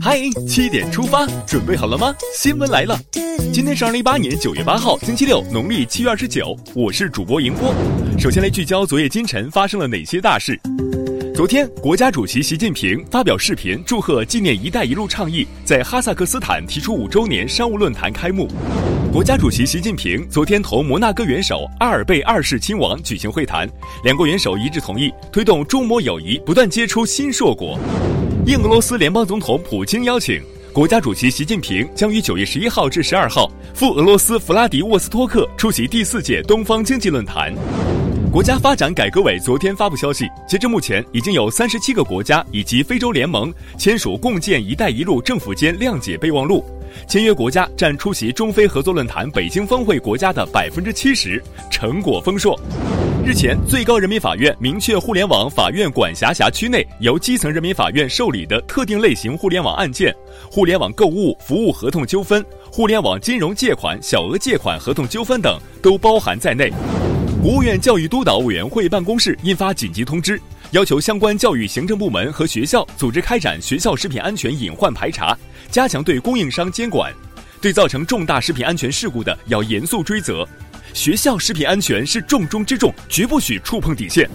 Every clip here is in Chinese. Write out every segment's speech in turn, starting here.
嗨，七点出发，准备好了吗？新闻来了，今天是二零一八年九月八号，星期六，农历七月二十九。我是主播迎波。首先来聚焦昨夜今晨发生了哪些大事。昨天，国家主席习近平发表视频祝贺纪念“一带一路”倡议在哈萨克斯坦提出五周年商务论坛开幕。国家主席习近平昨天同摩纳哥元首阿尔贝二世亲王举行会谈，两国元首一致同意推动中摩友谊不断结出新硕果。应俄罗斯联邦总统普京邀请，国家主席习近平将于九月十一号至十二号赴俄罗斯弗拉迪沃斯托克出席第四届东方经济论坛。国家发展改革委昨天发布消息，截至目前，已经有三十七个国家以及非洲联盟签署共建“一带一路”政府间谅解备忘录，签约国家占出席中非合作论坛北京峰会国家的百分之七十，成果丰硕。日前，最高人民法院明确，互联网法院管辖辖区内由基层人民法院受理的特定类型互联网案件、互联网购物服务合同纠纷、互联网金融借款小额借款合同纠纷等，都包含在内。国务院教育督导委员会办公室印发紧急通知，要求相关教育行政部门和学校组织开展学校食品安全隐患排查，加强对供应商监管，对造成重大食品安全事故的要严肃追责。学校食品安全是重中之重，绝不许触碰底线。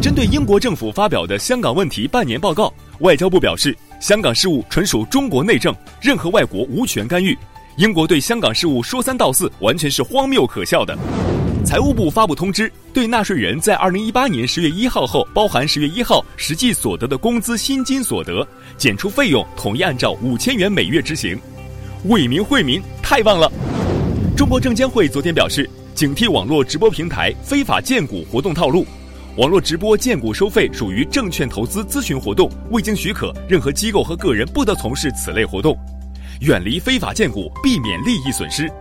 针对英国政府发表的香港问题半年报告，外交部表示，香港事务纯属中国内政，任何外国无权干预。英国对香港事务说三道四，完全是荒谬可笑的。财务部发布通知，对纳税人在二零一八年十月一号后，包含十月一号实际所得的工资薪金所得，减除费用，统一按照五千元每月执行。为民惠民，太棒了！中国证监会昨天表示，警惕网络直播平台非法荐股活动套路。网络直播荐股收费属于证券投资咨询活动，未经许可，任何机构和个人不得从事此类活动。远离非法荐股，避免利益损失。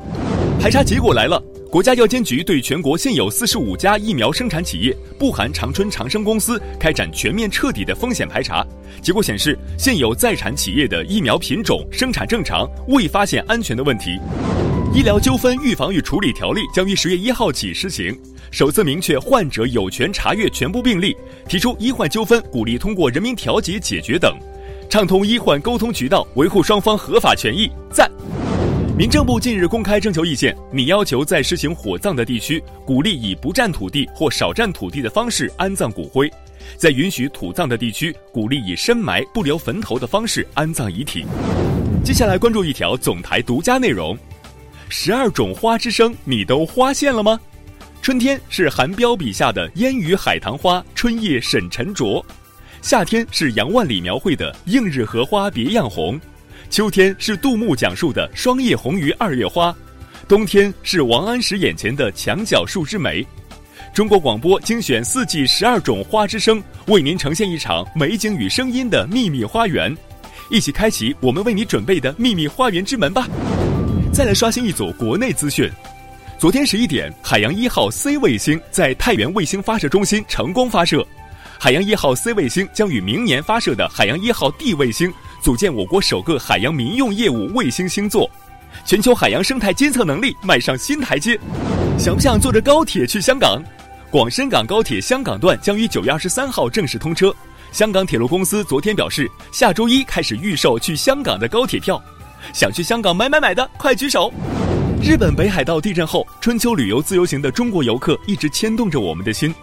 排查结果来了。国家药监局对全国现有四十五家疫苗生产企业（不含长春长生公司）开展全面彻底的风险排查，结果显示，现有在产企业的疫苗品种、生产正常，未发现安全的问题。医疗纠纷预防与处理条例将于十月一号起施行，首次明确患者有权查阅全部病历，提出医患纠纷鼓励通过人民调解解决等，畅通医患沟通渠道，维护双方合法权益。赞。民政部近日公开征求意见，拟要求在实行火葬的地区，鼓励以不占土地或少占土地的方式安葬骨灰；在允许土葬的地区，鼓励以深埋不留坟头的方式安葬遗体。接下来关注一条总台独家内容：十二种花之声，你都花现了吗？春天是韩彪笔下的烟雨海棠花，春夜沈沉着；夏天是杨万里描绘的映日荷花别样红。秋天是杜牧讲述的霜叶红于二月花，冬天是王安石眼前的墙角数枝梅。中国广播精选四季十二种花之声，为您呈现一场美景与声音的秘密花园，一起开启我们为你准备的秘密花园之门吧。再来刷新一组国内资讯，昨天十一点，海洋一号 C 卫星在太原卫星发射中心成功发射，海洋一号 C 卫星将与明年发射的海洋一号 D 卫星。组建我国首个海洋民用业务卫星星座，全球海洋生态监测能力迈上新台阶。想不想坐着高铁去香港？广深港高铁香港段将于九月二十三号正式通车。香港铁路公司昨天表示，下周一开始预售去香港的高铁票。想去香港买买买的，快举手！日本北海道地震后，春秋旅游自由行的中国游客一直牵动着我们的心。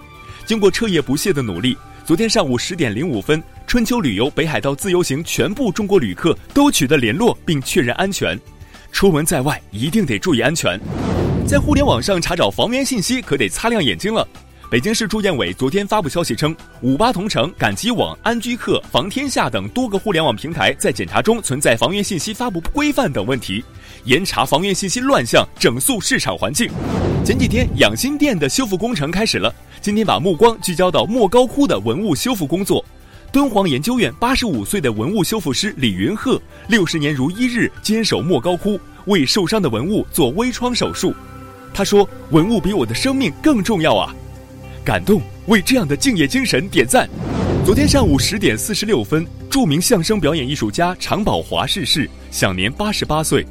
经过彻夜不懈的努力，昨天上午十点零五分。春秋旅游北海道自由行全部中国旅客都取得联络并确认安全，出门在外一定得注意安全。在互联网上查找房源信息可得擦亮眼睛了。北京市住建委昨天发布消息称，五八同城、赶集网、安居客、房天下等多个互联网平台在检查中存在房源信息发布不规范等问题，严查房源信息乱象，整肃市场环境。前几天养心殿的修复工程开始了，今天把目光聚焦到莫高窟的文物修复工作。敦煌研究院八十五岁的文物修复师李云鹤，六十年如一日坚守莫高窟，为受伤的文物做微创手术。他说：“文物比我的生命更重要啊！”感动，为这样的敬业精神点赞。昨天上午十点四十六分，著名相声表演艺术家常宝华逝世，享年八十八岁。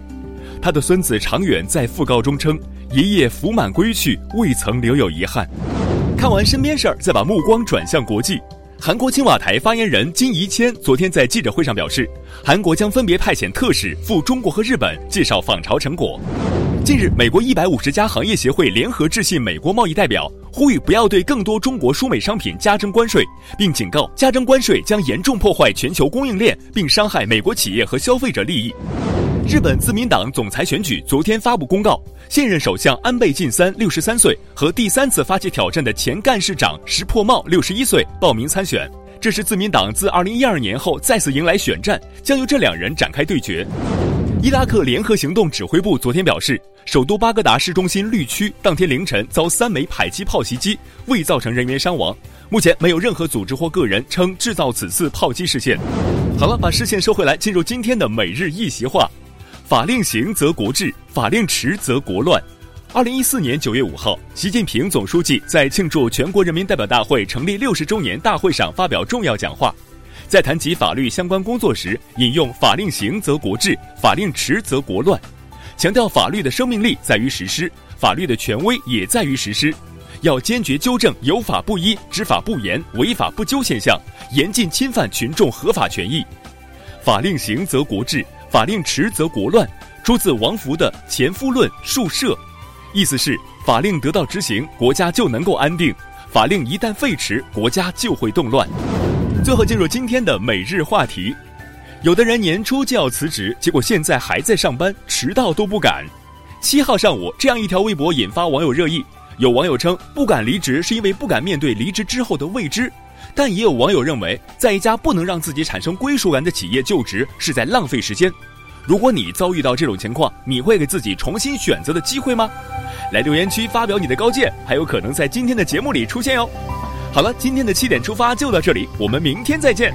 他的孙子常远在讣告中称：“爷爷福满归去，未曾留有遗憾。”看完身边事儿，再把目光转向国际。韩国青瓦台发言人金怡谦昨天在记者会上表示，韩国将分别派遣特使赴中国和日本介绍访朝成果。近日，美国一百五十家行业协会联合致信美国贸易代表，呼吁不要对更多中国输美商品加征关税，并警告加征关税将严重破坏全球供应链，并伤害美国企业和消费者利益。日本自民党总裁选举昨天发布公告，现任首相安倍晋三六十三岁和第三次发起挑战的前干事长石破茂六十一岁报名参选。这是自民党自二零一二年后再次迎来选战，将由这两人展开对决。伊拉克联合行动指挥部昨天表示，首都巴格达市中心绿区当天凌晨遭三枚迫击炮袭击，未造成人员伤亡。目前没有任何组织或个人称制造此次炮击事件。好了，把视线收回来，进入今天的每日一席话：法令行则国治，法令迟则国乱。二零一四年九月五号，习近平总书记在庆祝全国人民代表大会成立六十周年大会上发表重要讲话。在谈及法律相关工作时，引用“法令行则国治，法令迟则国乱”，强调法律的生命力在于实施，法律的权威也在于实施。要坚决纠正有法不依、执法不严、违法不究现象，严禁侵犯群众合法权益。法令行则国治，法令迟则国乱，出自王弗的《前夫论·述社》，意思是法令得到执行，国家就能够安定；法令一旦废弛，国家就会动乱。最后进入今天的每日话题，有的人年初就要辞职，结果现在还在上班，迟到都不敢。七号上午，这样一条微博引发网友热议。有网友称不敢离职是因为不敢面对离职之后的未知，但也有网友认为，在一家不能让自己产生归属感的企业就职是在浪费时间。如果你遭遇到这种情况，你会给自己重新选择的机会吗？来留言区发表你的高见，还有可能在今天的节目里出现哟。好了，今天的七点出发就到这里，我们明天再见。